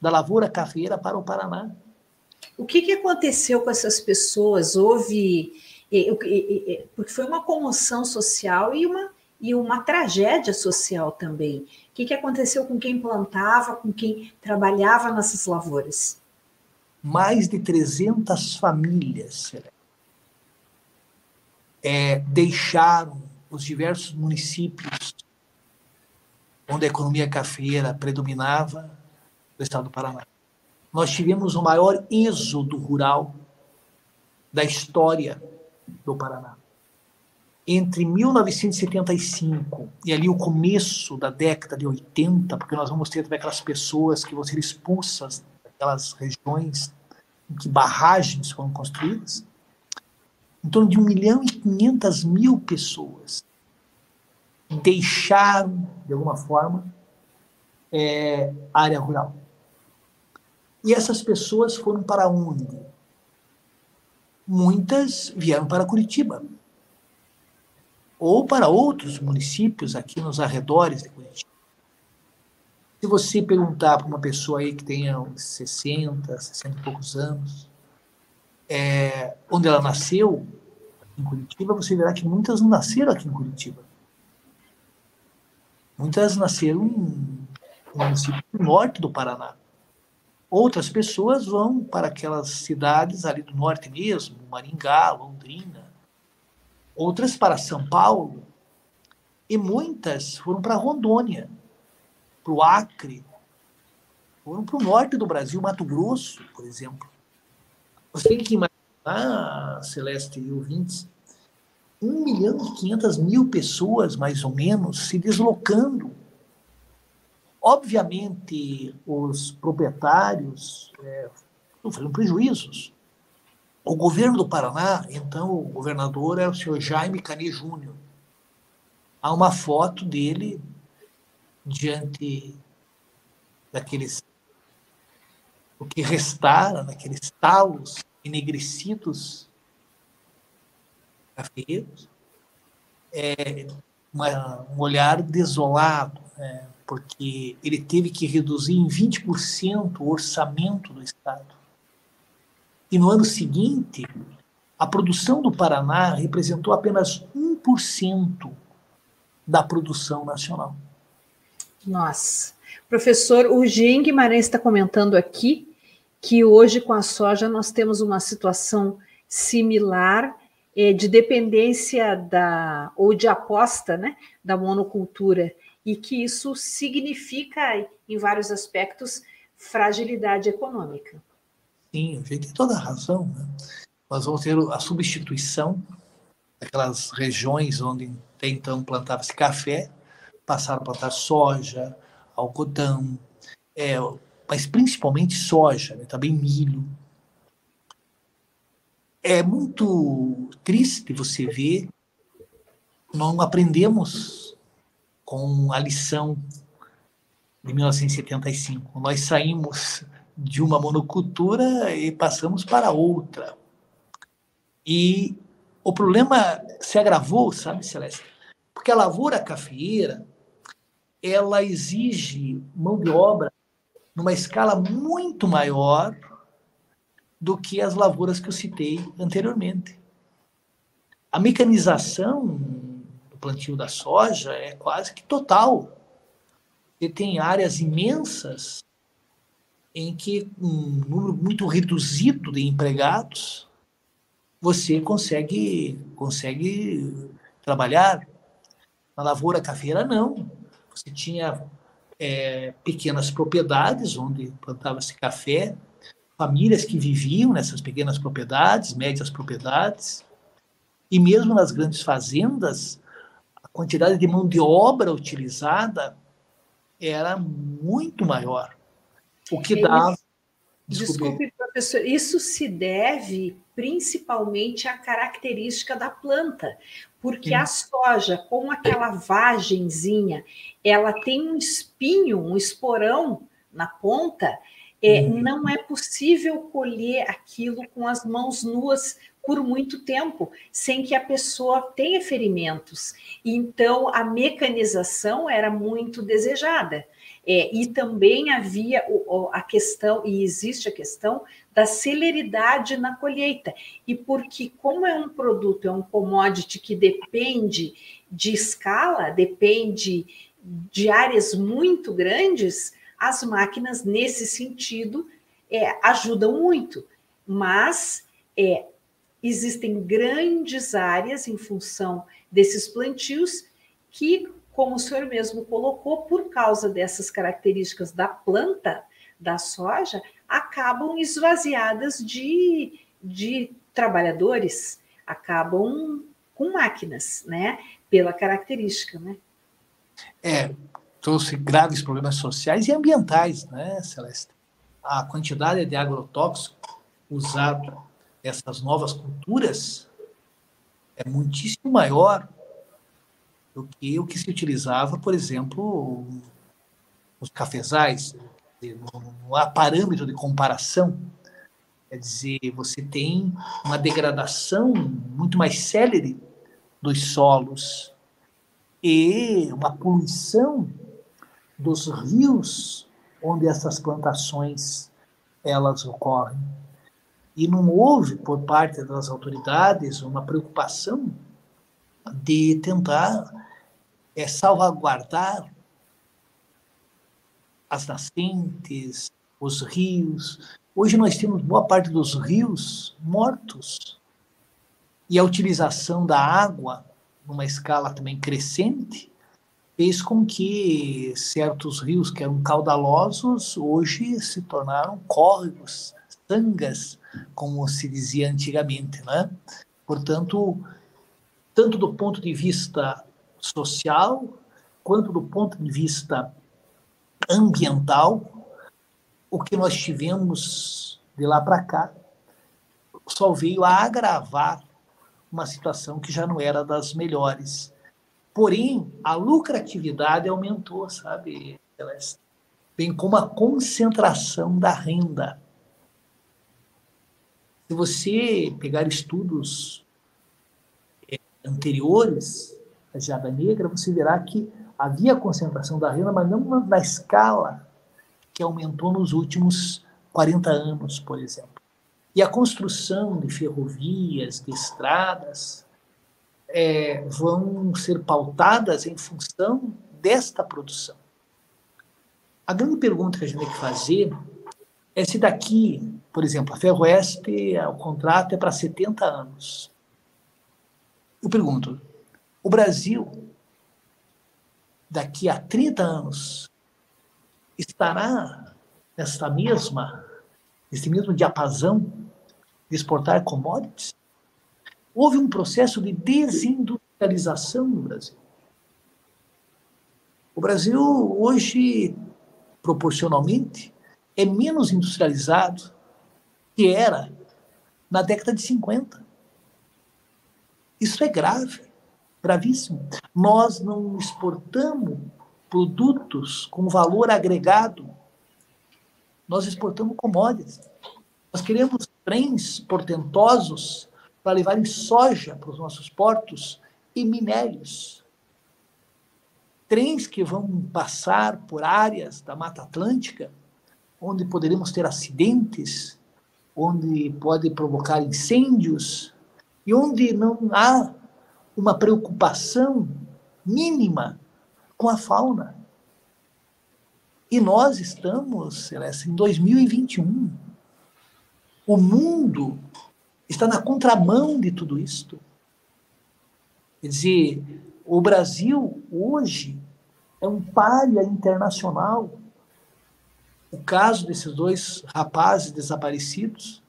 da lavoura cafeira para o Paraná. O que, que aconteceu com essas pessoas? Houve. Porque foi uma comoção social e uma, e uma tragédia social também. O que, que aconteceu com quem plantava, com quem trabalhava nessas lavouras? Mais de 300 famílias é, deixaram os diversos municípios onde a economia cafeira predominava do estado do Paraná. Nós tivemos o maior êxodo rural da história do Paraná. Entre 1975 e ali o começo da década de 80, porque nós vamos ter também aquelas pessoas que vão ser expulsas daquelas regiões em que barragens foram construídas, em torno de 1 milhão e 500 mil pessoas deixaram, de alguma forma, é, a área rural. E essas pessoas foram para onde? Muitas vieram para Curitiba. Ou para outros municípios aqui nos arredores de Curitiba. Se você perguntar para uma pessoa aí que tenha uns 60, 60 e poucos anos, é, onde ela nasceu, em Curitiba, você verá que muitas não nasceram aqui em Curitiba. Muitas nasceram no município norte do Paraná. Outras pessoas vão para aquelas cidades ali do norte mesmo, Maringá, Londrina. Outras para São Paulo. E muitas foram para Rondônia, para o Acre, foram para o norte do Brasil, Mato Grosso, por exemplo. Você tem que imaginar, Celeste e ouvintes, 1 milhão e 500 mil pessoas, mais ou menos, se deslocando. Obviamente, os proprietários é, sofreram prejuízos. O governo do Paraná, então, o governador é o senhor Jaime Cani Júnior. Há uma foto dele diante daqueles o que restara daqueles talos enegrecidos cafeeiros, é, uma, um olhar desolado, né? porque ele teve que reduzir em 20% o orçamento do Estado. E no ano seguinte, a produção do Paraná representou apenas 1% da produção nacional. Nossa. Professor, o Jean Guimarães está comentando aqui que hoje com a soja nós temos uma situação similar é, de dependência da ou de aposta né, da monocultura e que isso significa, em vários aspectos, fragilidade econômica. Sim, a gente tem toda a razão. Né? Nós vamos ter a substituição daquelas regiões onde até então plantava-se café, passaram a plantar soja, algodão, é, mas principalmente soja, né? também milho. É muito triste você ver, não aprendemos com a lição de 1975. Nós saímos de uma monocultura e passamos para outra. E o problema se agravou, sabe, Celeste? Porque a lavoura cafeeira, ela exige mão de obra numa escala muito maior do que as lavouras que eu citei anteriormente. A mecanização do plantio da soja é quase que total. Você tem áreas imensas em que um número muito reduzido de empregados você consegue consegue trabalhar. Na lavoura cafeira não. Você tinha é, pequenas propriedades onde plantava-se café, famílias que viviam nessas pequenas propriedades, médias propriedades, e mesmo nas grandes fazendas, a quantidade de mão de obra utilizada era muito maior, o que dava. Desculpe, professor, isso se deve principalmente à característica da planta, porque Sim. a soja, com aquela vagenzinha, ela tem um espinho, um esporão na ponta, é, uhum. não é possível colher aquilo com as mãos nuas por muito tempo, sem que a pessoa tenha ferimentos. Então, a mecanização era muito desejada. É, e também havia o, a questão, e existe a questão da celeridade na colheita. E porque, como é um produto, é um commodity que depende de escala, depende de áreas muito grandes, as máquinas, nesse sentido, é, ajudam muito. Mas é, existem grandes áreas em função desses plantios que, como o senhor mesmo colocou, por causa dessas características da planta da soja, acabam esvaziadas de, de trabalhadores, acabam com máquinas, né? Pela característica, né? É, trouxe graves problemas sociais e ambientais, né, Celeste? A quantidade de agrotóxico usado nessas novas culturas é muitíssimo maior do que o que se utilizava, por exemplo, nos cafezais, não há parâmetro de comparação. Quer dizer, você tem uma degradação muito mais célere dos solos e uma poluição dos rios onde essas plantações elas ocorrem. E não houve, por parte das autoridades, uma preocupação de tentar é, salvaguardar as nascentes, os rios. Hoje nós temos boa parte dos rios mortos. E a utilização da água, numa escala também crescente, fez com que certos rios que eram caudalosos hoje se tornaram córregos, sangas, como se dizia antigamente, né? Portanto, tanto do ponto de vista social, quanto do ponto de vista ambiental, o que nós tivemos de lá para cá só veio a agravar uma situação que já não era das melhores. Porém, a lucratividade aumentou, sabe, Celeste? Bem como a concentração da renda. Se você pegar estudos é, anteriores, a geada negra, você verá que havia concentração da renda, mas não na escala que aumentou nos últimos 40 anos, por exemplo. E a construção de ferrovias, de estradas, é, vão ser pautadas em função desta produção. A grande pergunta que a gente tem que fazer é se daqui, por exemplo, a Ferroeste, o contrato é para 70 anos. Eu pergunto, o Brasil, daqui a 30 anos, estará nessa mesma, nesse mesmo diapasão de exportar commodities? Houve um processo de desindustrialização no Brasil. O Brasil, hoje, proporcionalmente, é menos industrializado que era na década de 50. Isso é grave, gravíssimo. Nós não exportamos produtos com valor agregado, nós exportamos commodities. Nós queremos trens portentosos para levarem soja para os nossos portos e minérios. Trens que vão passar por áreas da Mata Atlântica, onde poderemos ter acidentes, onde pode provocar incêndios e onde não há uma preocupação mínima com a fauna. E nós estamos, Celeste, em 2021. O mundo está na contramão de tudo isto. Quer dizer, o Brasil hoje é um palha internacional. O caso desses dois rapazes desaparecidos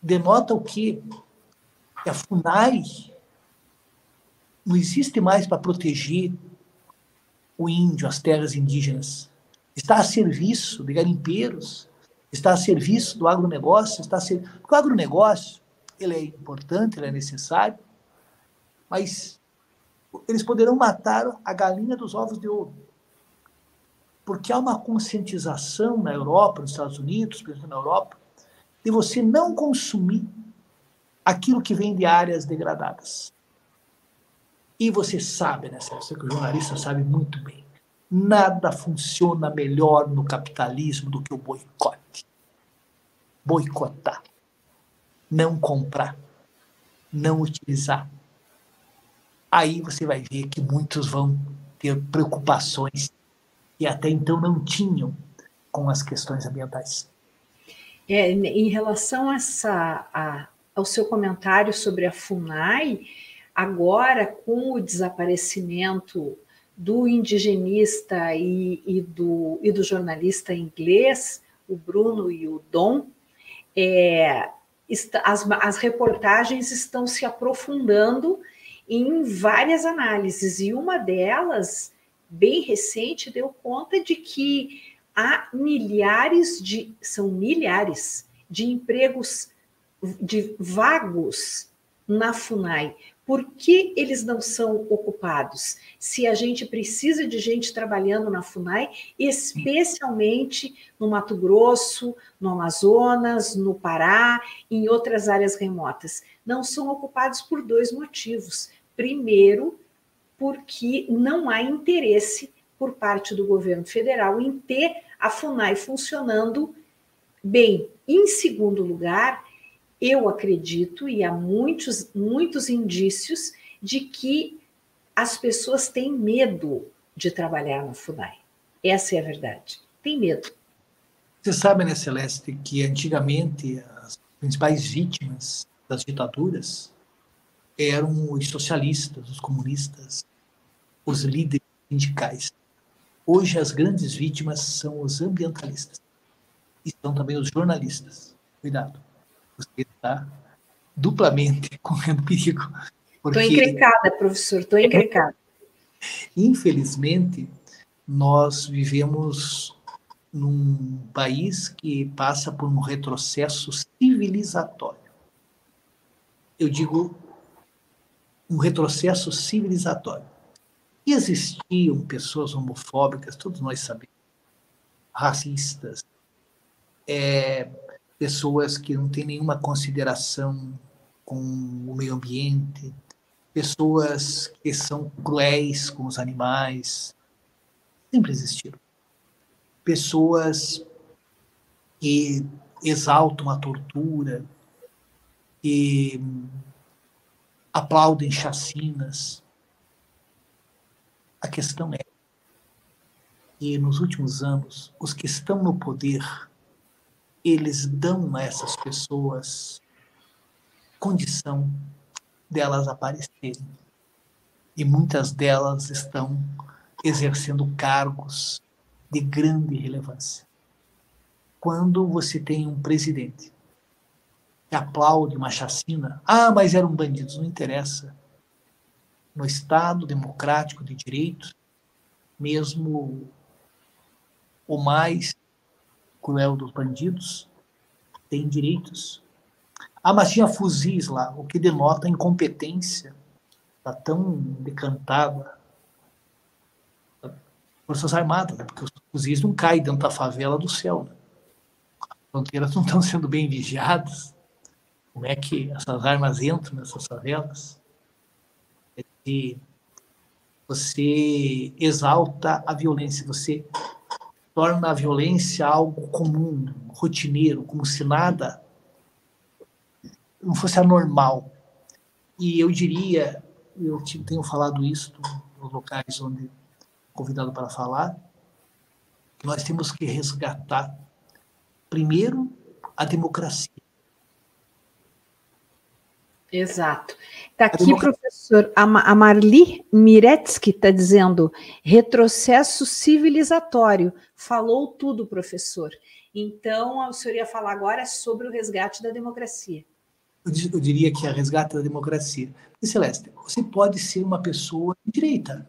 denota o quê? Que a FUNAI não existe mais para proteger o índio, as terras indígenas. Está a serviço de garimpeiros, está a serviço do agronegócio, está a ser... porque o agronegócio ele é importante, ele é necessário, mas eles poderão matar a galinha dos ovos de ouro. Porque há uma conscientização na Europa, nos Estados Unidos, na Europa, de você não consumir aquilo que vem de áreas degradadas. E você sabe, né, Sérgio, que o jornalista sabe muito bem. Nada funciona melhor no capitalismo do que o boicote. Boicotar. Não comprar. Não utilizar. Aí você vai ver que muitos vão ter preocupações que até então não tinham com as questões ambientais. É, em relação a essa, a, ao seu comentário sobre a FUNAI, agora com o desaparecimento do indigenista e, e, do, e do jornalista inglês, o Bruno e o Dom, é, as, as reportagens estão se aprofundando em várias análises, e uma delas, bem recente, deu conta de que há milhares de, são milhares de empregos de vagos na FUNAI, por que eles não são ocupados? Se a gente precisa de gente trabalhando na FUNAI, especialmente no Mato Grosso, no Amazonas, no Pará, em outras áreas remotas, não são ocupados por dois motivos. Primeiro, porque não há interesse por parte do governo federal em ter a FUNAI funcionando bem. Em segundo lugar, eu acredito, e há muitos, muitos indícios, de que as pessoas têm medo de trabalhar no FUNAI. Essa é a verdade. Tem medo. Você sabe, né, Celeste, que antigamente as principais vítimas das ditaduras eram os socialistas, os comunistas, os líderes sindicais. Hoje as grandes vítimas são os ambientalistas e são também os jornalistas. Cuidado você está duplamente correndo perigo. Estou encrecada, professor, estou encrecada. Infelizmente, nós vivemos num país que passa por um retrocesso civilizatório. Eu digo um retrocesso civilizatório. E existiam pessoas homofóbicas, todos nós sabemos, racistas, é, pessoas que não têm nenhuma consideração com o meio ambiente, pessoas que são cruéis com os animais, sempre existiram. Pessoas que exaltam a tortura, que aplaudem chacinas. A questão é que nos últimos anos, os que estão no poder, eles dão a essas pessoas condição delas aparecerem. E muitas delas estão exercendo cargos de grande relevância. Quando você tem um presidente que aplaude uma chacina, ah, mas eram bandidos, não interessa. No Estado democrático de direito, mesmo o mais cruel dos bandidos tem direitos ah, mas tinha fuzis lá, o que denota incompetência. Está tão decantada. Forças Armadas, né? porque os fuzis não caem dentro da favela do céu. Né? As fronteiras não estão sendo bem vigiadas. Como é que essas armas entram nessas favelas? É você exalta a violência, você torna a violência algo comum, rotineiro, como se nada não fosse anormal. E eu diria, eu tenho falado isso nos locais onde convidado para falar, que nós temos que resgatar, primeiro, a democracia. Exato. Está aqui, professor, a Marli Miretsky está dizendo retrocesso civilizatório. Falou tudo, professor. Então, o senhor ia falar agora sobre o resgate da democracia eu diria que é a resgate da democracia. E, Celeste, você pode ser uma pessoa de direita,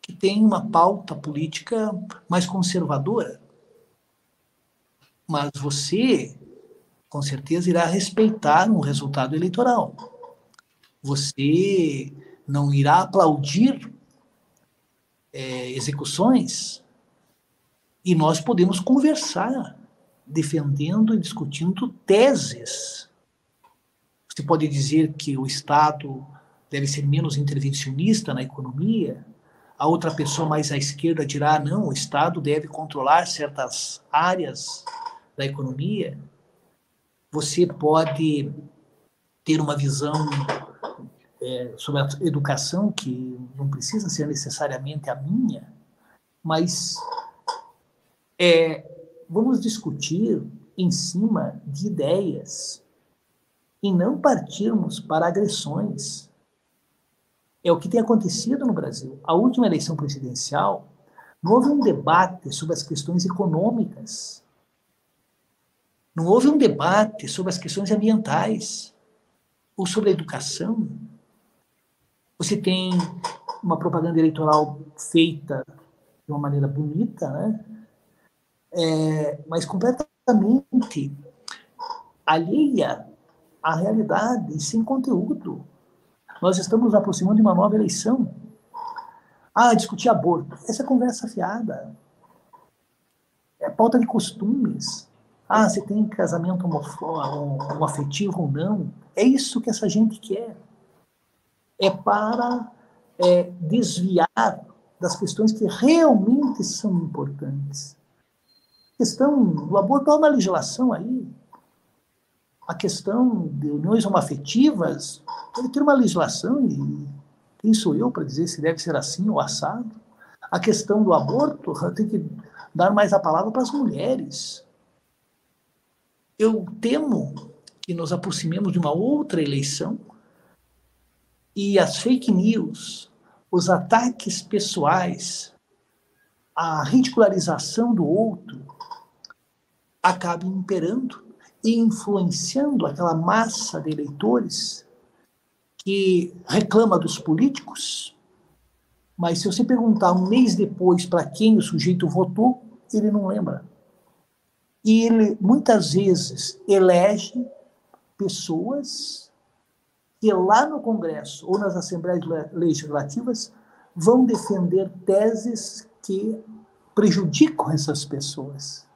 que tem uma pauta política mais conservadora, mas você, com certeza, irá respeitar um resultado eleitoral. Você não irá aplaudir é, execuções e nós podemos conversar defendendo e discutindo teses você pode dizer que o Estado deve ser menos intervencionista na economia. A outra pessoa mais à esquerda dirá: não, o Estado deve controlar certas áreas da economia. Você pode ter uma visão é, sobre a educação que não precisa ser necessariamente a minha, mas é, vamos discutir em cima de ideias e não partirmos para agressões. É o que tem acontecido no Brasil. A última eleição presidencial, houve um debate sobre as questões econômicas. Não houve um debate sobre as questões ambientais ou sobre a educação. Você tem uma propaganda eleitoral feita de uma maneira bonita, né? É, mas completamente alheia a realidade sem conteúdo. Nós estamos aproximando de uma nova eleição. Ah, discutir aborto. Essa é conversa fiada. É pauta de costumes. Ah, você tem casamento um afetivo ou não. É isso que essa gente quer. É para é, desviar das questões que realmente são importantes. A questão do aborto, há uma legislação aí a questão de uniões homoafetivas deve ter uma legislação, e quem sou eu para dizer se deve ser assim ou assado? A questão do aborto tem que dar mais a palavra para as mulheres. Eu temo que nos aproximemos de uma outra eleição e as fake news, os ataques pessoais, a ridicularização do outro acabem imperando e influenciando aquela massa de eleitores que reclama dos políticos, mas se você perguntar um mês depois para quem o sujeito votou, ele não lembra. E ele muitas vezes elege pessoas que lá no Congresso ou nas assembleias legislativas vão defender teses que prejudicam essas pessoas.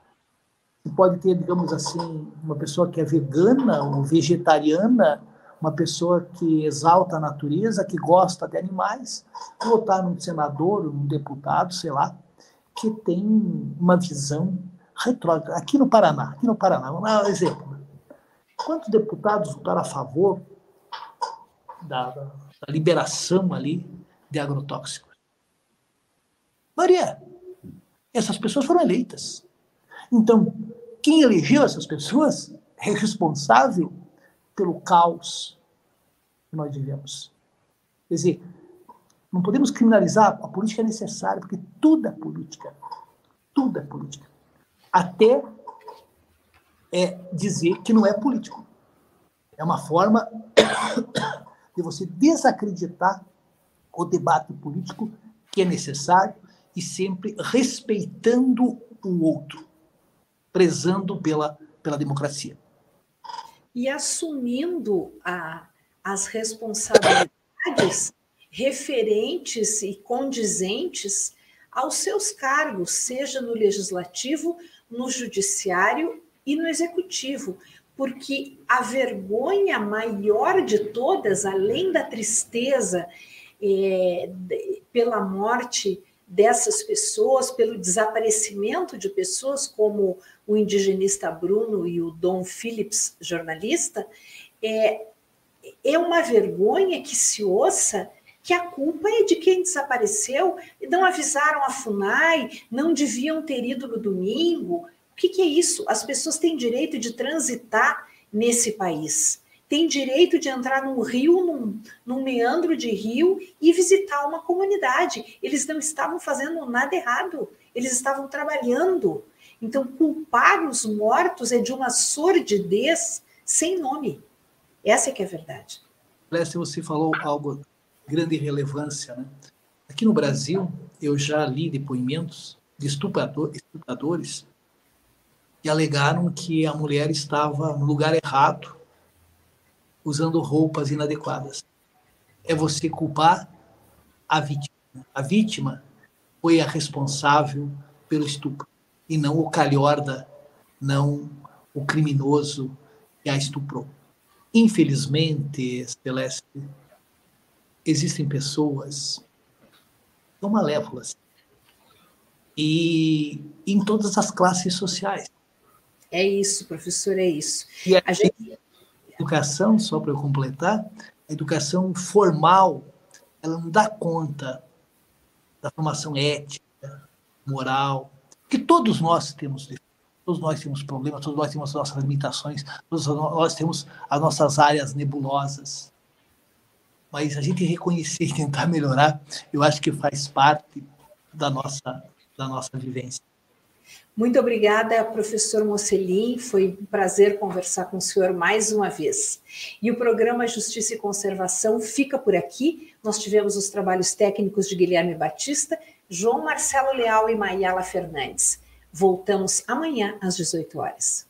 Pode ter, digamos assim, uma pessoa que é vegana ou vegetariana uma pessoa que exalta a natureza, que gosta de animais, votar num senador, num deputado, sei lá, que tem uma visão retrógrada. Aqui no Paraná, aqui no Paraná, vamos dar um exemplo. Quantos deputados votaram a favor da, da, liberação ali de agrotóxicos? Maria, essas pessoas foram eleitas. Então, quem elegeu essas pessoas é responsável pelo caos que nós vivemos. Quer dizer, não podemos criminalizar, a política é necessária, porque tudo é política. Tudo é política. Até é dizer que não é político. É uma forma de você desacreditar o debate político que é necessário e sempre respeitando o outro, prezando pela, pela democracia. E assumindo a, as responsabilidades referentes e condizentes aos seus cargos, seja no legislativo, no judiciário e no executivo, porque a vergonha maior de todas, além da tristeza é, pela morte dessas pessoas, pelo desaparecimento de pessoas como o indigenista Bruno e o Dom Phillips, jornalista, é, é uma vergonha que se ouça que a culpa é de quem desapareceu, não avisaram a FUNAI, não deviam ter ido no domingo. O que, que é isso? As pessoas têm direito de transitar nesse país têm direito de entrar num rio, num, num, meandro de rio e visitar uma comunidade. Eles não estavam fazendo nada errado, eles estavam trabalhando. Então, culpar os mortos é de uma sordidez sem nome. Essa é que é a verdade. Leste, você falou algo grande relevância. Né? Aqui no Brasil, eu já li depoimentos de estuprador, estupradores que alegaram que a mulher estava no lugar errado, usando roupas inadequadas. É você culpar a vítima. A vítima foi a responsável pelo estupro e não o calhorda, não o criminoso que a estuprou. Infelizmente, Celeste, existem pessoas tão malévolas e em todas as classes sociais. É isso, professor, é isso. E a, a gente... educação, só para eu completar, a educação formal, ela não dá conta da formação ética, moral, que todos nós temos todos nós temos problemas, todos nós temos as nossas limitações, todos nós temos as nossas áreas nebulosas. Mas a gente reconhecer e tentar melhorar, eu acho que faz parte da nossa, da nossa vivência. Muito obrigada, professor Mocelin. Foi um prazer conversar com o senhor mais uma vez. E o programa Justiça e Conservação fica por aqui. Nós tivemos os trabalhos técnicos de Guilherme Batista João Marcelo Leal e Maiala Fernandes. Voltamos amanhã às 18 horas.